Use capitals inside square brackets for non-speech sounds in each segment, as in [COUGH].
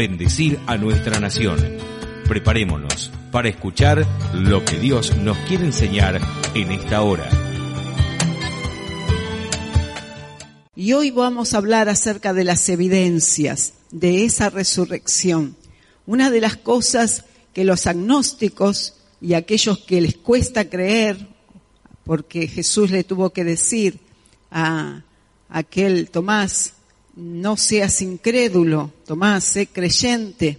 bendecir a nuestra nación. Preparémonos para escuchar lo que Dios nos quiere enseñar en esta hora. Y hoy vamos a hablar acerca de las evidencias de esa resurrección. Una de las cosas que los agnósticos y aquellos que les cuesta creer, porque Jesús le tuvo que decir a aquel Tomás, no seas incrédulo, Tomás, sé creyente,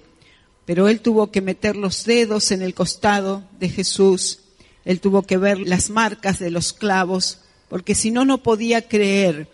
pero él tuvo que meter los dedos en el costado de Jesús, él tuvo que ver las marcas de los clavos, porque si no, no podía creer.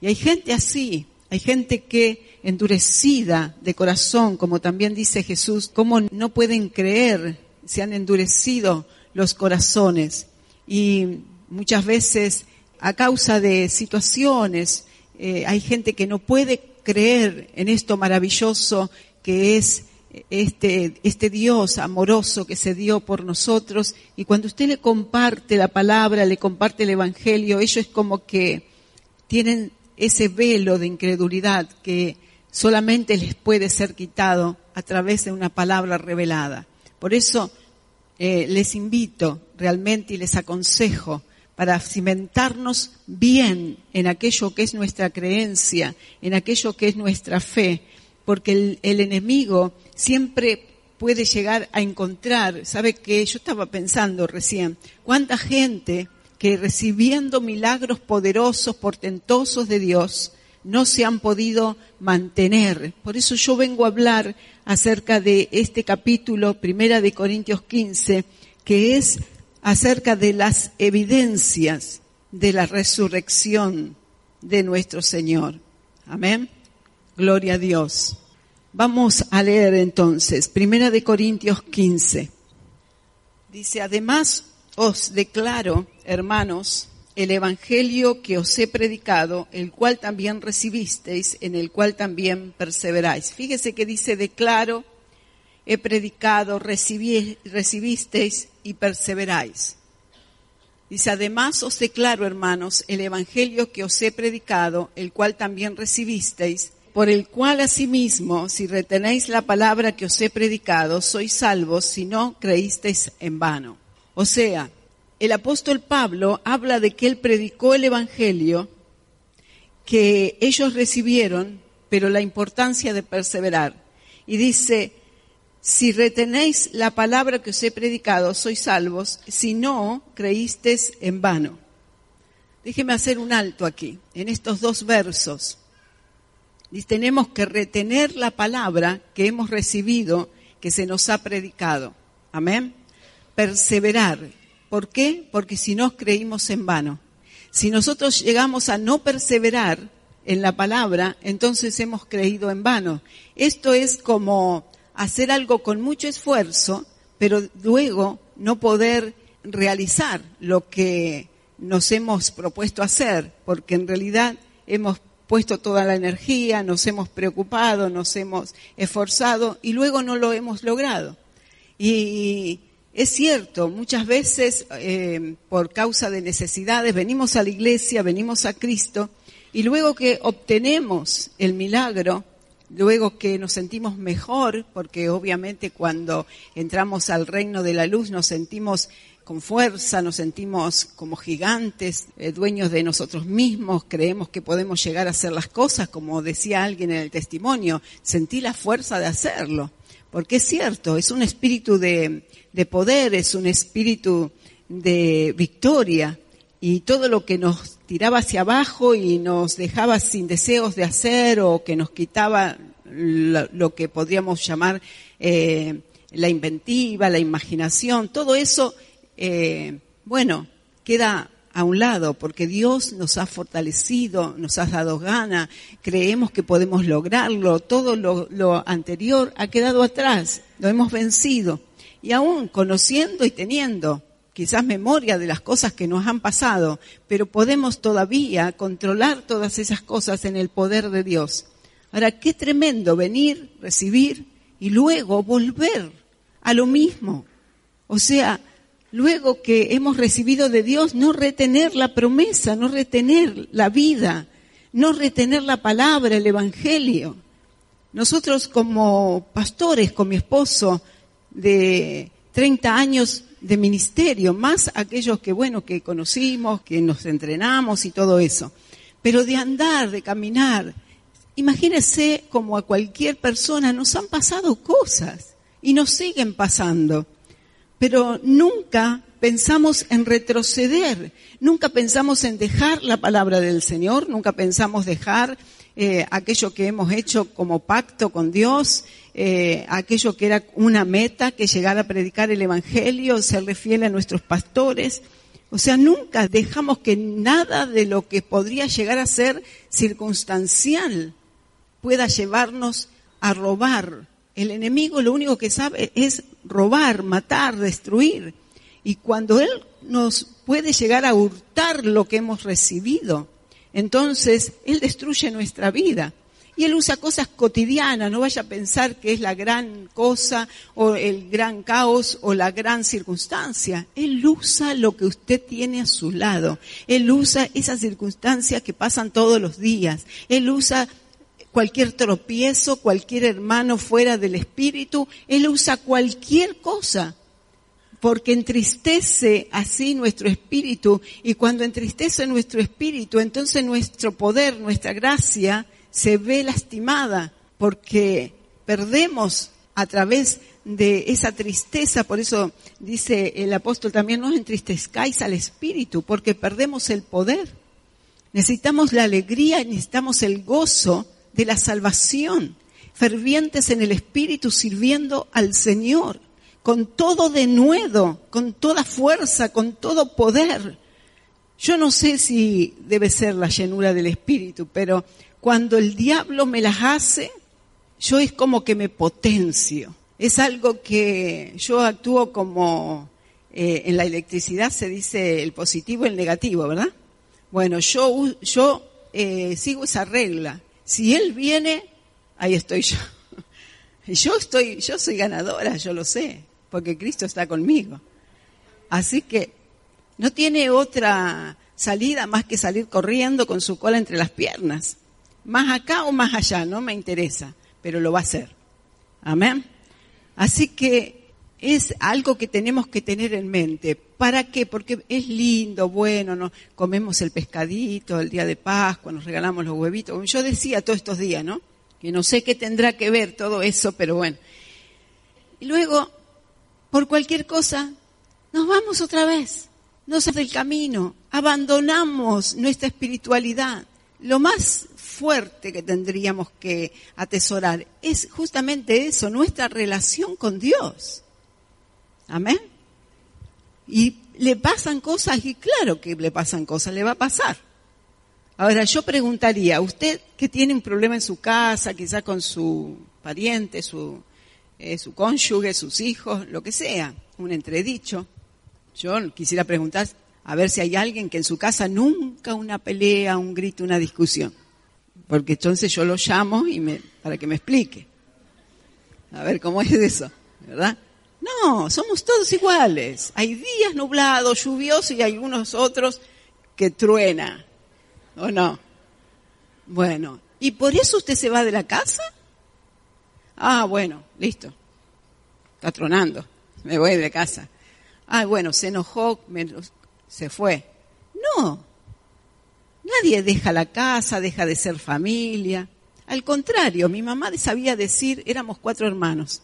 Y hay gente así, hay gente que endurecida de corazón, como también dice Jesús, cómo no pueden creer, se han endurecido los corazones. Y muchas veces a causa de situaciones, eh, hay gente que no puede creer en esto maravilloso que es este, este Dios amoroso que se dio por nosotros. Y cuando usted le comparte la palabra, le comparte el Evangelio, ellos es como que tienen ese velo de incredulidad que solamente les puede ser quitado a través de una palabra revelada. Por eso eh, les invito realmente y les aconsejo para cimentarnos bien en aquello que es nuestra creencia, en aquello que es nuestra fe, porque el, enemigo siempre puede llegar a encontrar, ¿sabe qué? Yo estaba pensando recién, cuánta gente que recibiendo milagros poderosos, portentosos de Dios, no se han podido mantener. Por eso yo vengo a hablar acerca de este capítulo, primera de Corintios 15, que es acerca de las evidencias de la resurrección de nuestro Señor. Amén. Gloria a Dios. Vamos a leer entonces, Primera de Corintios 15. Dice, además os declaro, hermanos, el Evangelio que os he predicado, el cual también recibisteis, en el cual también perseveráis. Fíjese que dice, declaro, he predicado, recibisteis y perseveráis. Dice, además os declaro, hermanos, el Evangelio que os he predicado, el cual también recibisteis, por el cual asimismo, si retenéis la palabra que os he predicado, sois salvos si no creísteis en vano. O sea, el apóstol Pablo habla de que él predicó el Evangelio que ellos recibieron, pero la importancia de perseverar. Y dice, si retenéis la palabra que os he predicado, sois salvos, si no, creísteis en vano. Déjeme hacer un alto aquí, en estos dos versos. Dice, tenemos que retener la palabra que hemos recibido, que se nos ha predicado. Amén. Perseverar. ¿Por qué? Porque si no creímos en vano. Si nosotros llegamos a no perseverar en la palabra, entonces hemos creído en vano. Esto es como hacer algo con mucho esfuerzo, pero luego no poder realizar lo que nos hemos propuesto hacer, porque en realidad hemos puesto toda la energía, nos hemos preocupado, nos hemos esforzado y luego no lo hemos logrado. Y es cierto, muchas veces eh, por causa de necesidades venimos a la iglesia, venimos a Cristo y luego que obtenemos el milagro, luego que nos sentimos mejor, porque obviamente cuando entramos al reino de la luz nos sentimos con fuerza, nos sentimos como gigantes, eh, dueños de nosotros mismos, creemos que podemos llegar a hacer las cosas, como decía alguien en el testimonio, sentí la fuerza de hacerlo, porque es cierto, es un espíritu de, de poder, es un espíritu de victoria, y todo lo que nos tiraba hacia abajo y nos dejaba sin deseos de hacer o que nos quitaba lo, que podríamos llamar eh, la inventiva, la imaginación, todo eso, eh, bueno, queda a un lado, porque Dios nos ha fortalecido, nos ha dado gana, creemos que podemos lograrlo, todo lo, lo, anterior ha quedado atrás, lo hemos vencido. Y aún conociendo y teniendo quizás memoria de las cosas que nos han pasado, pero podemos todavía controlar todas esas cosas en el poder de Dios. Ahora, qué tremendo venir, recibir y luego volver a lo mismo. O sea, luego que hemos recibido de Dios, no retener la promesa, no retener la vida, no retener la palabra, el Evangelio. Nosotros como pastores, con mi esposo de 30 años de ministerio, más aquellos que, bueno, que conocimos, que nos entrenamos y todo eso, pero de andar, de caminar, imagínense como a cualquier persona nos han pasado cosas y nos siguen pasando. Pero nunca pensamos en retroceder, nunca pensamos en dejar la palabra del Señor, nunca pensamos dejar eh, aquello que hemos hecho como pacto con Dios, eh, aquello que era una meta, que llegar a predicar el Evangelio, serle fiel a nuestros pastores. O sea, nunca dejamos que nada de lo que podría llegar a ser circunstancial pueda llevarnos a robar el enemigo lo único que sabe es robar, matar, destruir. Y cuando Él nos puede llegar a hurtar lo que hemos recibido, entonces Él destruye nuestra vida. Y Él usa cosas cotidianas, no vaya a pensar que es la gran cosa o el gran caos o la gran circunstancia. Él usa lo que usted tiene a su lado. Él usa esas circunstancias que pasan todos los días. Él usa cualquier tropiezo, cualquier hermano fuera del espíritu, Él usa cualquier cosa, porque entristece así nuestro espíritu, y cuando entristece nuestro espíritu, entonces nuestro poder, nuestra gracia, se ve lastimada, porque perdemos a través de esa tristeza, por eso dice el apóstol también, no entristezcáis al espíritu, porque perdemos el poder. Necesitamos la alegría, necesitamos el gozo de la salvación, fervientes en el Espíritu sirviendo al Señor, con todo denuedo, con toda fuerza, con todo poder. Yo no sé si debe ser la llenura del Espíritu, pero cuando el diablo me las hace, yo es como que me potencio. Es algo que yo actúo como eh, en la electricidad se dice el positivo y el negativo, ¿verdad? Bueno, yo, yo eh, sigo esa regla. Si Él viene, ahí estoy yo. [LAUGHS] Yo estoy, yo soy ganadora, yo lo sé, porque Cristo está conmigo. Así que no tiene otra salida más que salir corriendo con su cola entre las piernas. Más acá o más allá, no me interesa, pero lo va a hacer. Amén. Así que es algo que tenemos que tener en mente. ¿Para qué? Porque es lindo, bueno, nos comemos el pescadito el día de Pascua, nos regalamos los huevitos. Yo decía todos estos días, ¿no? Que no sé qué tendrá que ver todo eso, pero bueno. Y luego, por cualquier cosa, nos vamos otra vez. Nos del camino, abandonamos nuestra espiritualidad. Lo más fuerte que tendríamos que atesorar es justamente eso, nuestra relación con Dios. Amén. Y le pasan cosas, y claro que le pasan cosas, le va a pasar. Ahora yo preguntaría, usted que tiene un problema en su casa, quizá con su pariente, su, eh, su cónyuge, sus hijos, lo que sea, un entredicho, yo quisiera preguntar a ver si hay alguien que en su casa nunca una pelea, un grito, una discusión. Porque entonces yo lo llamo y me, para que me explique. A ver cómo es eso, ¿verdad? No, somos todos iguales. Hay días nublados, lluviosos y hay unos otros que truena. ¿O no? Bueno, ¿y por eso usted se va de la casa? Ah, bueno, listo. Está tronando. Me voy de casa. Ah, bueno, se enojó, se fue. No. Nadie deja la casa, deja de ser familia. Al contrario, mi mamá sabía decir, éramos cuatro hermanos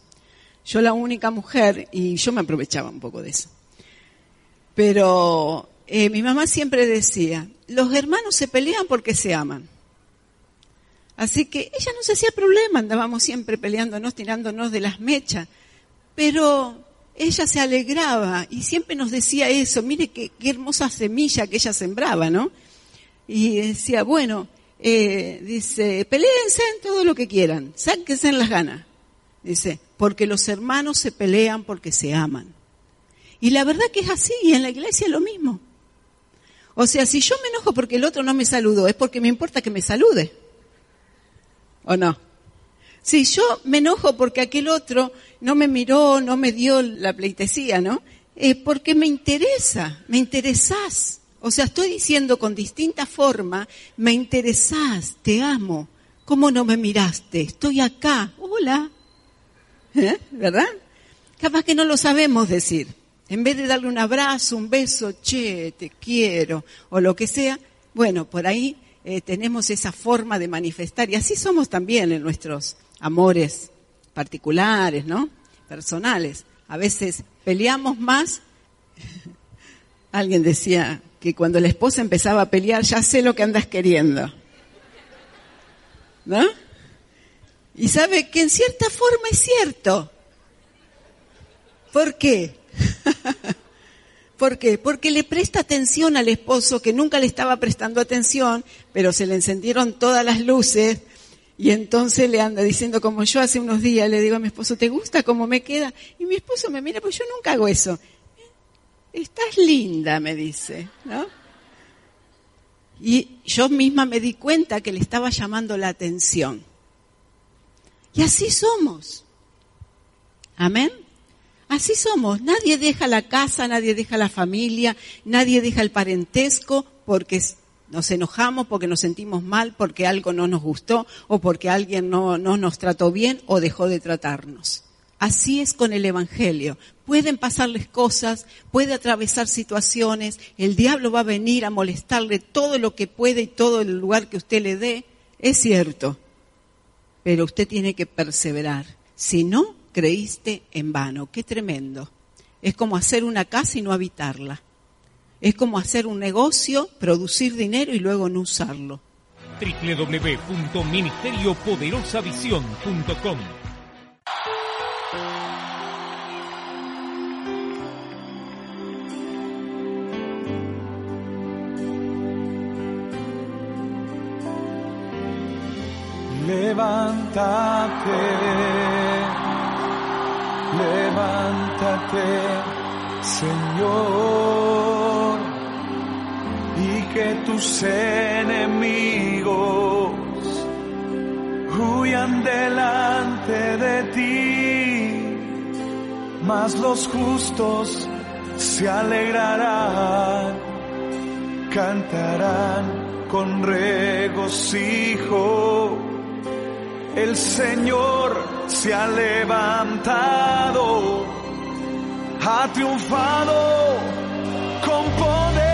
yo la única mujer, y yo me aprovechaba un poco de eso. Pero eh, mi mamá siempre decía, los hermanos se pelean porque se aman. Así que ella no se hacía problema, andábamos siempre peleándonos, tirándonos de las mechas. Pero ella se alegraba y siempre nos decía eso, mire qué, hermosa semilla que ella sembraba, ¿no? Y decía, bueno, eh, dice, peleense en todo lo que quieran, sáquense en las ganas. Dice, porque los hermanos se pelean porque se aman. Y la verdad que es así, y en la iglesia es lo mismo. O sea, si yo me enojo porque el otro no me saludó, es porque me importa que me salude. ¿O no? Si yo me enojo porque aquel otro no me miró, no me dio la pleitesía, ¿no? Eh, porque me interesa, me interesás. O sea, estoy diciendo con distinta forma, me interesás, te amo. ¿Cómo no me miraste? Estoy acá. Hola. ¿Eh? ¿Verdad? Capaz que no lo sabemos decir. En vez de darle un abrazo, un beso, che, te quiero, o lo que sea, bueno, por ahí eh, tenemos esa forma de manifestar. Y así somos también en nuestros amores particulares, ¿no? Personales. A veces peleamos más. [LAUGHS] Alguien decía que cuando la esposa empezaba a pelear, ya sé lo que andas queriendo. ¿No? Y sabe que en cierta forma es cierto. ¿Por qué? ¿Por qué? Porque le presta atención al esposo que nunca le estaba prestando atención, pero se le encendieron todas las luces y entonces le anda diciendo como yo hace unos días le digo a mi esposo, ¿te gusta cómo me queda? Y mi esposo me mira, pues yo nunca hago eso. Estás linda, me dice, ¿no? Y yo misma me di cuenta que le estaba llamando la atención. Y así somos. Amén. Así somos. Nadie deja la casa, nadie deja la familia, nadie deja el parentesco porque nos enojamos, porque nos sentimos mal, porque algo no nos gustó o porque alguien no, no nos trató bien o dejó de tratarnos. Así es con el Evangelio. Pueden pasarles cosas, puede atravesar situaciones, el diablo va a venir a molestarle todo lo que puede y todo el lugar que usted le dé. Es cierto, pero usted tiene que perseverar. Si no, creíste en vano. Qué tremendo. Es como hacer una casa y no habitarla. Es como hacer un negocio, producir dinero y luego no usarlo. www.ministeriopoderosavisión.com Levántate, levántate, Señor, y que tus enemigos huyan delante de ti, mas los justos se alegrarán, cantarán con regocijo el Señor se ha levantado, ha triunfado con poder.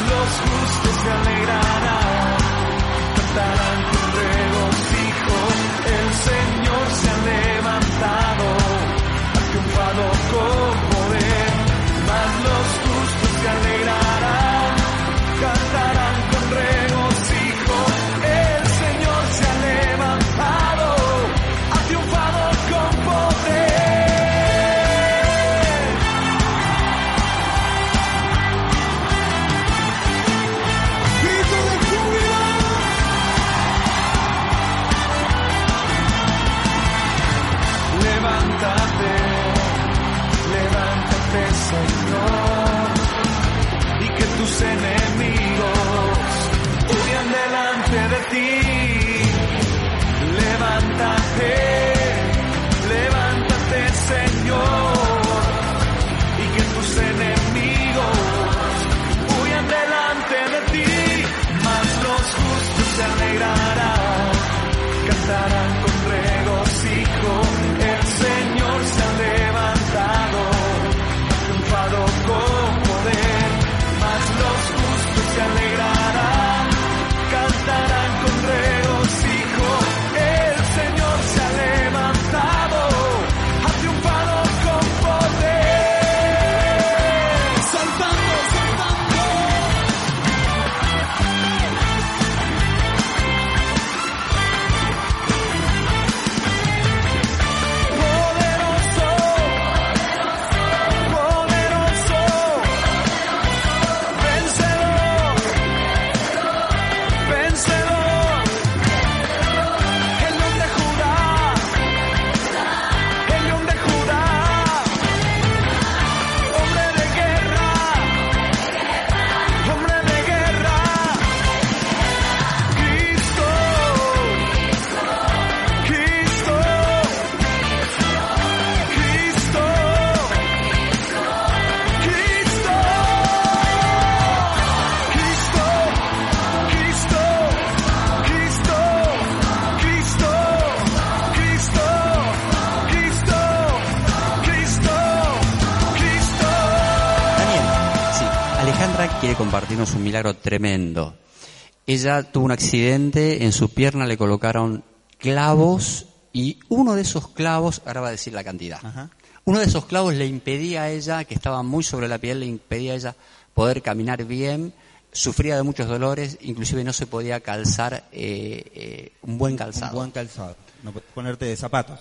Los justos se alegrarán, cantarán un milagro tremendo. Ella tuvo un accidente, en su pierna le colocaron clavos y uno de esos clavos, ahora va a decir la cantidad, Ajá. uno de esos clavos le impedía a ella, que estaba muy sobre la piel, le impedía a ella poder caminar bien, sufría de muchos dolores, inclusive no se podía calzar eh, eh, un buen calzado. Un buen calzado. No ponerte zapatos.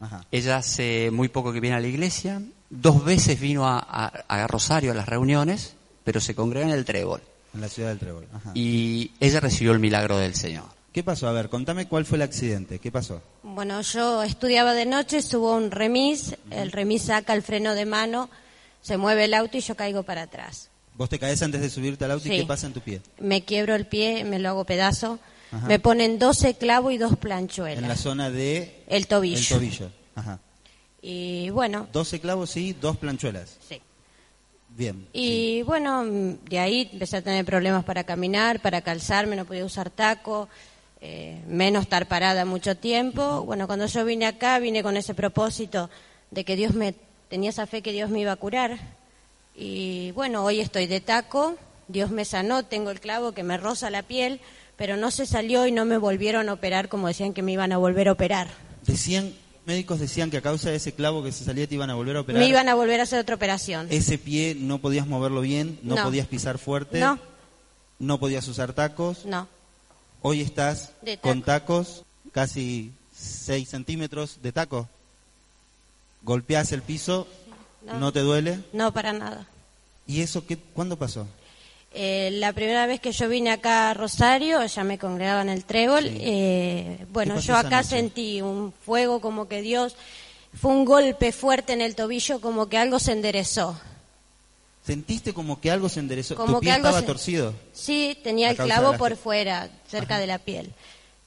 Ajá. Ella hace muy poco que viene a la iglesia, dos veces vino a, a- a Rosario a las reuniones, pero se congrega en el Trébol. En la ciudad del Trébol. Ajá. Y ella recibió el milagro del Señor. ¿Qué pasó? A ver, contame cuál fue el accidente. ¿Qué pasó? Bueno, yo estudiaba de noche, subo un remis, el remis saca el freno de mano, se mueve el auto y yo caigo para atrás. Vos te caes antes de subirte al auto y. ¿qué pasa en tu pie? Me quiebro el pie, me lo hago pedazo, Ajá. me ponen 12 clavos y dos planchuelas. En la zona de... El tobillo. El tobillo. Ajá. Y bueno, 12 clavos y dos planchuelas. sí. Bien. Y bueno, de ahí empecé a tener problemas para caminar, para calzarme, no podía usar taco, eh, menos estar parada mucho tiempo. Bueno, cuando yo vine acá, vine con ese propósito de que Dios me, tenía esa fe que Dios me iba a curar. Y bueno, hoy estoy de taco, Dios me sanó, tengo el clavo que me roza la piel, pero no se salió y no me volvieron a operar como decían que me iban a volver a operar. Decían, médicos decían que a causa de ese clavo que se salía te iban a volver a operar. Me iban a volver a hacer otra operación. Ese pie no podías moverlo bien, no, No. podías pisar fuerte, No, no podías usar tacos. no. Hoy estás con tacos, casi 6 centímetros de taco. Golpeas el piso, No. no te duele. No, para nada. ¿Y eso qué, cuándo pasó? Eh, la primera vez que yo vine acá a Rosario, ya me congregaba en el Trébol, Sí. eh, bueno, ¿Qué pasó yo acá sentí un fuego como que Dios, fue un golpe fuerte en el tobillo, como que algo se enderezó. ¿Sentiste como que algo se enderezó? Como ¿Tu pie que algo estaba se- torcido? Sí, tenía el clavo la- por fuera, cerca de la piel.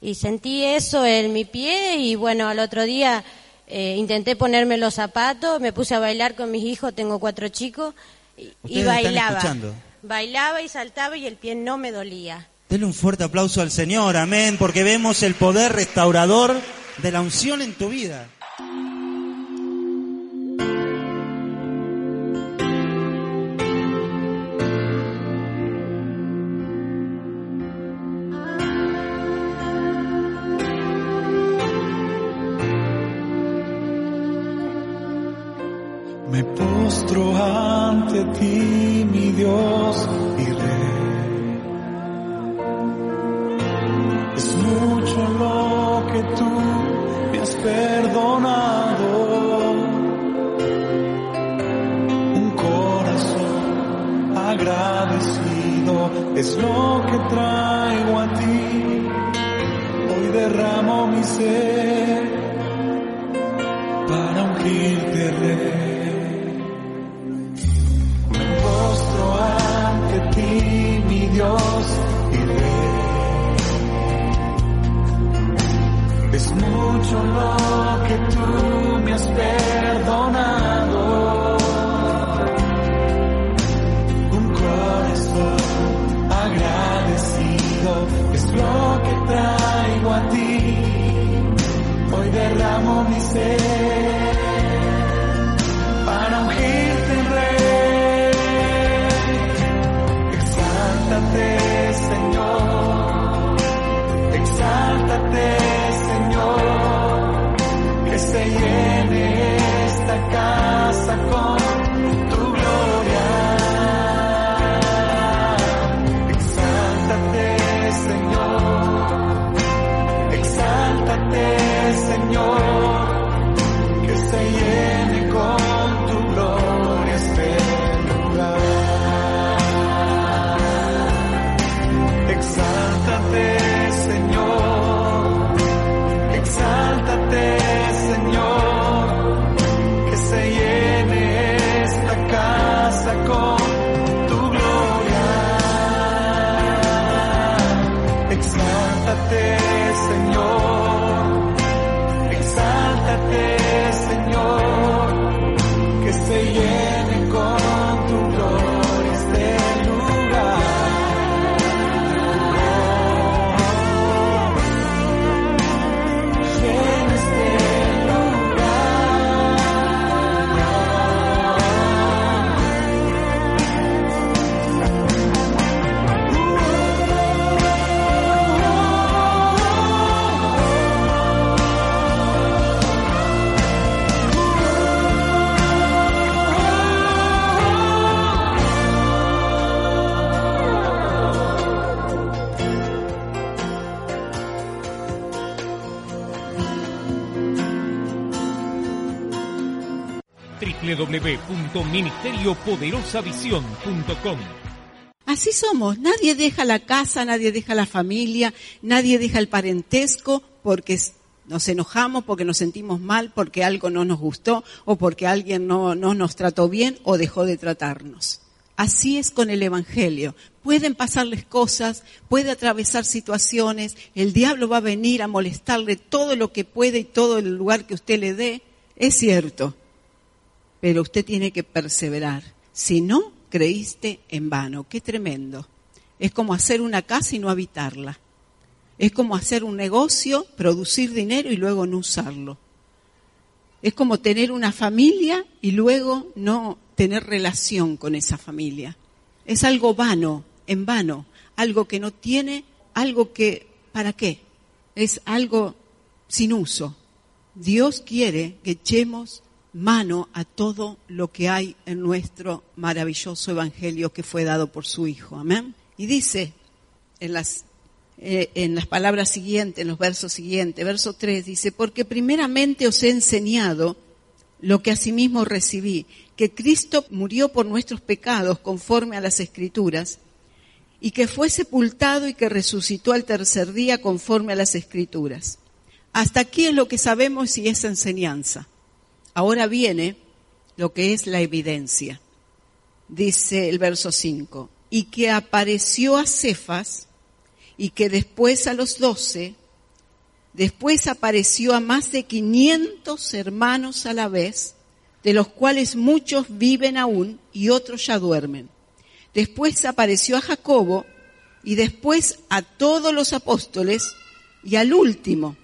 Y sentí eso en mi pie y bueno, al otro día eh, intenté ponerme los zapatos, me puse a bailar con mis hijos, tengo cuatro chicos, y, y Ustedes están bailaba. escuchando. Bailaba y saltaba y el pie no me dolía. Dele un fuerte aplauso al Señor, amén, porque vemos el poder restaurador de la unción en tu vida. Postro ante ti, mi Dios y Rey. Es mucho lo que tú me has perdonado. Un corazón agradecido es lo que traigo a ti. Hoy derramo mi ser para ungirte rey. hecho lo que tú me has perdonado. Un corazón agradecido es lo que traigo a ti. Hoy derramo mi ser para ungirte rey. Exáltate, Señor. Exáltate se llene esta casa con www.ministeriopoderosavisión.com Así somos. Nadie deja la casa, nadie deja la familia, nadie deja el parentesco porque nos enojamos, porque nos sentimos mal, porque algo no nos gustó o porque alguien no, no nos trató bien o dejó de tratarnos. Así es con el Evangelio. Pueden pasarles cosas, puede atravesar situaciones, el diablo va a venir a molestarle todo lo que puede y todo el lugar que usted le dé. Es cierto, pero usted tiene que perseverar. Si no, creíste en vano. Qué tremendo. Es como hacer una casa y no habitarla. Es como hacer un negocio, producir dinero y luego no usarlo. Es como tener una familia y luego no tener relación con esa familia. Es algo vano, en vano, algo que no tiene, algo que, ¿para qué? Es algo sin uso. Dios quiere que echemos mano a todo lo que hay en nuestro maravilloso evangelio que fue dado por su Hijo. Amén. Y dice en las, eh, en las palabras siguientes, en los versos siguientes, verso 3, dice, porque primeramente os he enseñado lo que asimismo recibí, que Cristo murió por nuestros pecados conforme a las Escrituras, y que fue sepultado y que resucitó al tercer día conforme a las Escrituras. Hasta aquí es lo que sabemos y es enseñanza. Ahora viene lo que es la evidencia. Dice el verso 5, y que apareció a Cefas y que después a los doce, después apareció a más de 500 hermanos a la vez, de los cuales muchos viven aún y otros ya duermen. Después apareció a Jacobo y después a todos los apóstoles y al último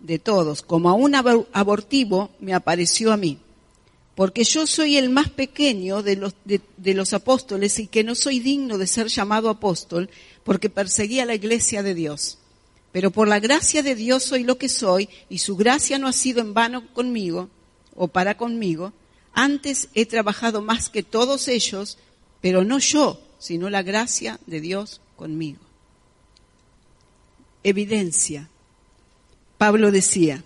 de todos, como a un abor- abortivo, me apareció a mí. Porque yo soy el más pequeño de los, de los apóstoles y que no soy digno de ser llamado apóstol porque perseguía la iglesia de Dios. Pero por la gracia de Dios soy lo que soy y su gracia no ha sido en vano conmigo o para conmigo. Antes he trabajado más que todos ellos, pero no yo, sino la gracia de Dios conmigo. Evidencia. Pablo decía,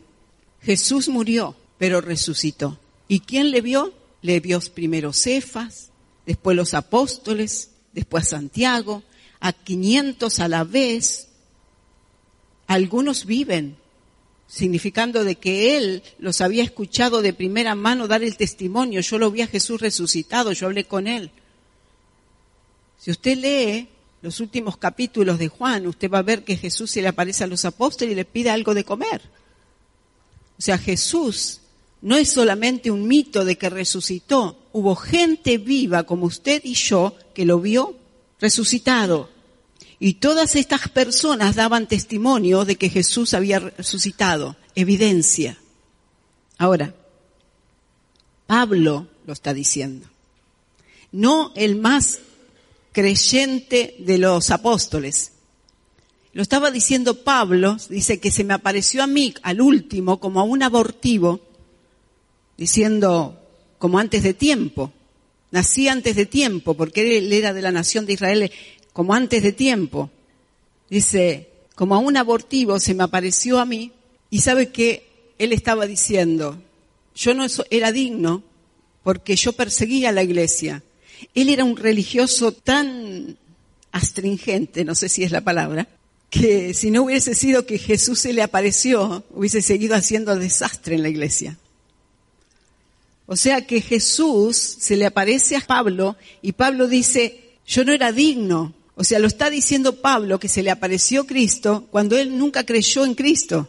Jesús murió, pero resucitó. ¿Y quién le vio? Le vio primero Cefas, después los apóstoles, después Santiago, a 500 a la vez. Algunos viven, significando de que él los había escuchado de primera mano dar el testimonio. Yo lo vi a Jesús resucitado, yo hablé con él. Si usted lee los últimos capítulos de Juan, usted va a ver que Jesús se le aparece a los apóstoles y le pide algo de comer. O sea, Jesús no es solamente un mito de que resucitó, hubo gente viva como usted y yo que lo vio resucitado. Y todas estas personas daban testimonio de que Jesús había resucitado, evidencia. Ahora, Pablo lo está diciendo. No el más creyente de los apóstoles. lo estaba diciendo Pablo, dice que se me apareció a mí, al último, como a un abortivo, diciendo, como antes de tiempo. Nací antes de tiempo, porque él era de la nación de Israel, como antes de tiempo. Dice, como a un abortivo se me apareció a mí, y sabe que él estaba diciendo, yo no era digno porque yo perseguía a la iglesia. Él era un religioso tan astringente, no sé si es la palabra, que si no hubiese sido que Jesús se le apareció, hubiese seguido haciendo desastre en la iglesia. O sea que Jesús se le aparece a Pablo y Pablo dice, yo no era digno. O sea, lo está diciendo Pablo que se le apareció Cristo cuando él nunca creyó en Cristo.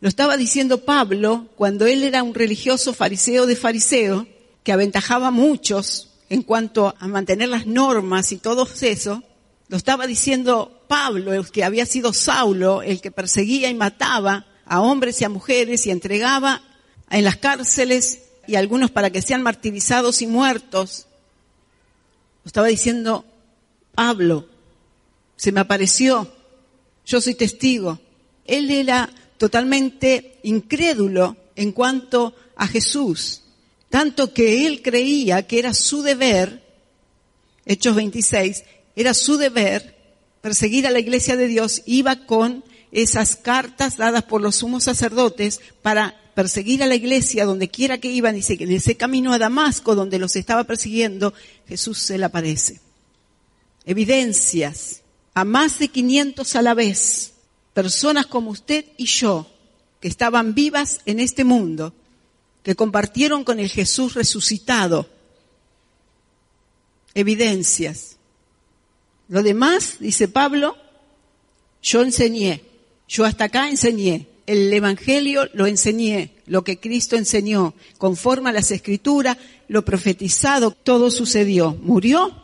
Lo estaba diciendo Pablo cuando él era un religioso fariseo de fariseo que aventajaba a muchos en cuanto a mantener las normas y todo eso. Lo estaba diciendo Pablo, el que había sido Saulo, el que perseguía y mataba a hombres y a mujeres y entregaba en las cárceles y algunos para que sean martirizados y muertos. Lo estaba diciendo Pablo, se me apareció, yo soy testigo. Él era totalmente incrédulo en cuanto a Jesús, tanto que él creía que era su deber, Hechos 26, era su deber perseguir a la iglesia de Dios, iba con esas cartas dadas por los sumos sacerdotes para perseguir a la iglesia donde quiera que iban. Dice que en ese camino a Damasco donde los estaba persiguiendo, Jesús se le aparece. Evidencias a más de 500 a la vez, personas como usted y yo, que estaban vivas en este mundo, que compartieron con el Jesús resucitado. Evidencias. Lo demás, dice Pablo, yo enseñé, yo hasta acá enseñé, el Evangelio lo enseñé, lo que Cristo enseñó, conforme a las escrituras, lo profetizado, todo sucedió. Murió,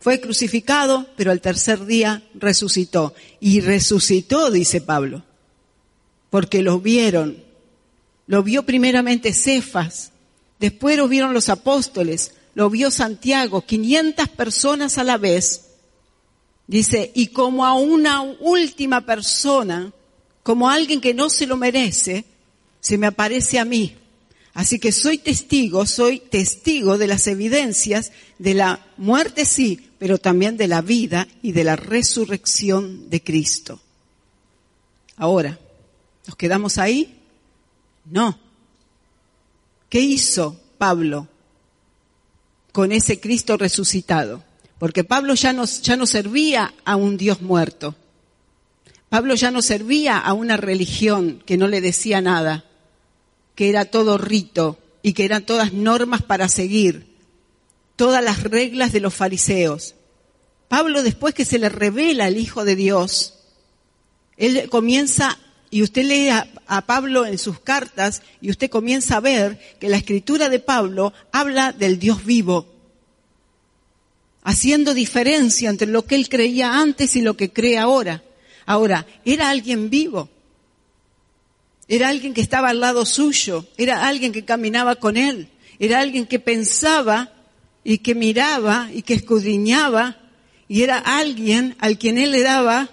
fue crucificado, pero al tercer día resucitó. Y resucitó, dice Pablo, porque lo vieron. Lo vio primeramente Cefas, después lo vieron los apóstoles, lo vio Santiago, 500 personas a la vez Dice, y como a una última persona, como a alguien que no se lo merece, se me aparece a mí. Así que soy testigo, soy testigo de las evidencias de la muerte, sí, pero también de la vida y de la resurrección de Cristo. Ahora, ¿nos quedamos ahí? No. ¿Qué hizo Pablo con ese Cristo resucitado? Porque Pablo ya no, ya no servía a un Dios muerto. Pablo ya no servía a una religión que no le decía nada, que era todo rito y que eran todas normas para seguir, todas las reglas de los fariseos. Pablo, después que se le revela el Hijo de Dios, él comienza, y usted lee a, a, Pablo en sus cartas, y usted comienza a ver que la escritura de Pablo habla del Dios vivo, haciendo diferencia entre lo que él creía antes y lo que cree ahora. Ahora, era alguien vivo, era alguien que estaba al lado suyo, era alguien que caminaba con él, era alguien que pensaba y que miraba y que escudriñaba y era alguien al quien él le daba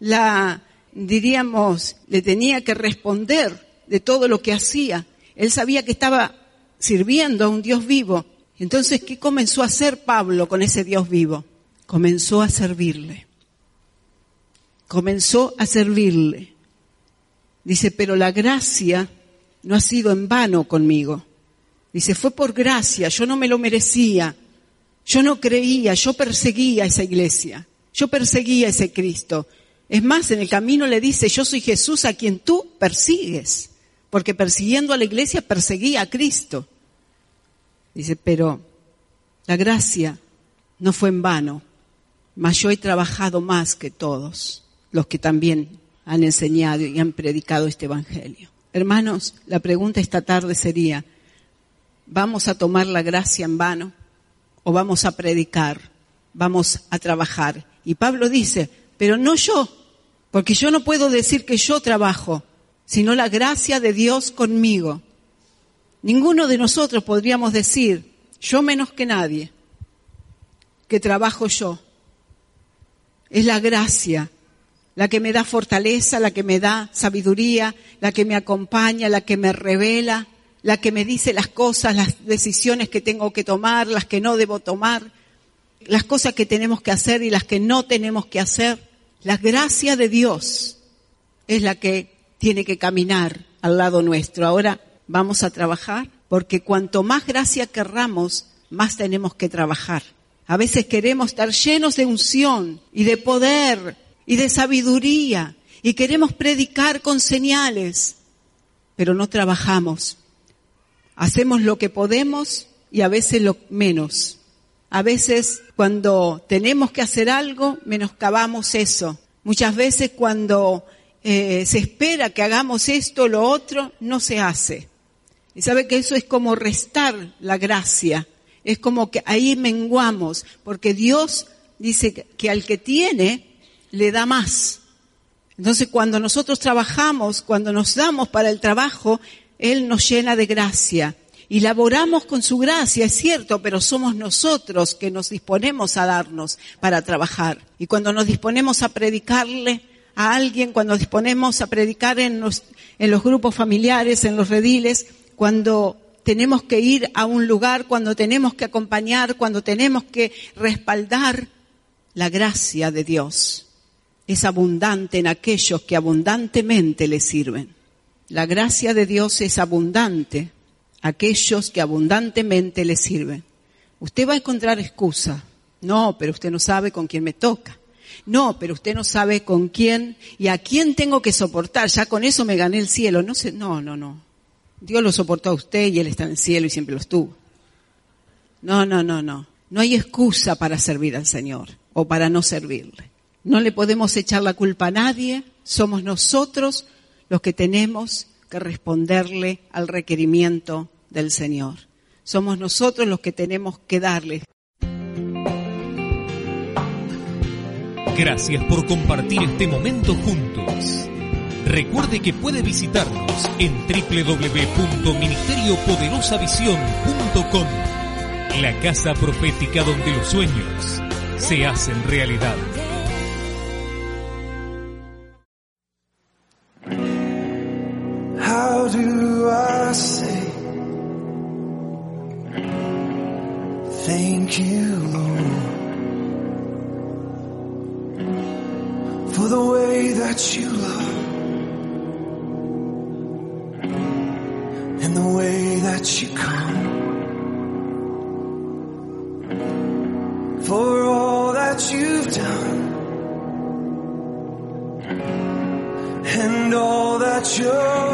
la, diríamos, le tenía que responder de todo lo que hacía. Él sabía que estaba sirviendo a un Dios vivo entonces, ¿qué comenzó a hacer Pablo con ese Dios vivo? Comenzó a servirle. Comenzó a servirle. Dice, pero la gracia no ha sido en vano conmigo. Dice, fue por gracia, yo no me lo merecía. Yo no creía, yo perseguía a esa iglesia. Yo perseguía a ese Cristo. Es más, en el camino le dice, yo soy Jesús a quien tú persigues. Porque persiguiendo a la iglesia perseguía a Cristo. Dice, pero la gracia no fue en vano, mas yo he trabajado más que todos los que también han enseñado y han predicado este Evangelio. Hermanos, la pregunta esta tarde sería, ¿vamos a tomar la gracia en vano o vamos a predicar? Vamos a trabajar. Y Pablo dice, pero no yo, porque yo no puedo decir que yo trabajo, sino la gracia de Dios conmigo. Ninguno de nosotros podríamos decir, yo menos que nadie, que trabajo yo. Es la gracia la que me da fortaleza, la que me da sabiduría, la que me acompaña, la que me revela, la que me dice las cosas, las decisiones que tengo que tomar, las que no debo tomar, las cosas que tenemos que hacer y las que no tenemos que hacer. La gracia de Dios es la que tiene que caminar al lado nuestro. Ahora vamos a trabajar porque cuanto más gracia querramos, más tenemos que trabajar. A veces queremos estar llenos de unción y de poder y de sabiduría y queremos predicar con señales, pero no trabajamos. Hacemos lo que podemos y a veces lo menos. A veces cuando tenemos que hacer algo, menoscabamos eso. Muchas veces cuando eh, se espera que hagamos esto o lo otro, no se hace. Y sabe que eso es como restar la gracia. Es como que ahí menguamos, porque Dios dice que al que tiene, le da más. Entonces cuando nosotros trabajamos, cuando nos damos para el trabajo, Él nos llena de gracia y laboramos con su gracia, es cierto, pero somos nosotros que nos disponemos a darnos para trabajar. Y cuando nos disponemos a predicarle a alguien, cuando nos disponemos a predicar en los, en los grupos familiares, en los rediles, cuando tenemos que ir a un lugar, cuando tenemos que acompañar, cuando tenemos que respaldar, la gracia de Dios es abundante en aquellos que abundantemente le sirven. La gracia de Dios es abundante aquellos que abundantemente le sirven. Usted va a encontrar excusa. No, pero usted no sabe con quién me toca. No, pero usted no sabe con quién y a quién tengo que soportar. Ya con eso me gané el cielo. No sé, no, no, no. Dios lo soportó a usted y Él está en el cielo y siempre lo estuvo. No, no, no, no. No hay excusa para servir al Señor o para no servirle. No le podemos echar la culpa a nadie. Somos nosotros los que tenemos que responderle al requerimiento del Señor. Somos nosotros los que tenemos que darle. Gracias por compartir este momento juntos. Recuerde que puede visitarnos en www.ministeriopoderosavision.com, la casa profética donde los sueños se hacen realidad. How do I say thank you, Lord, for the way that you love and the way that you come, for all that you've done. and all that you'll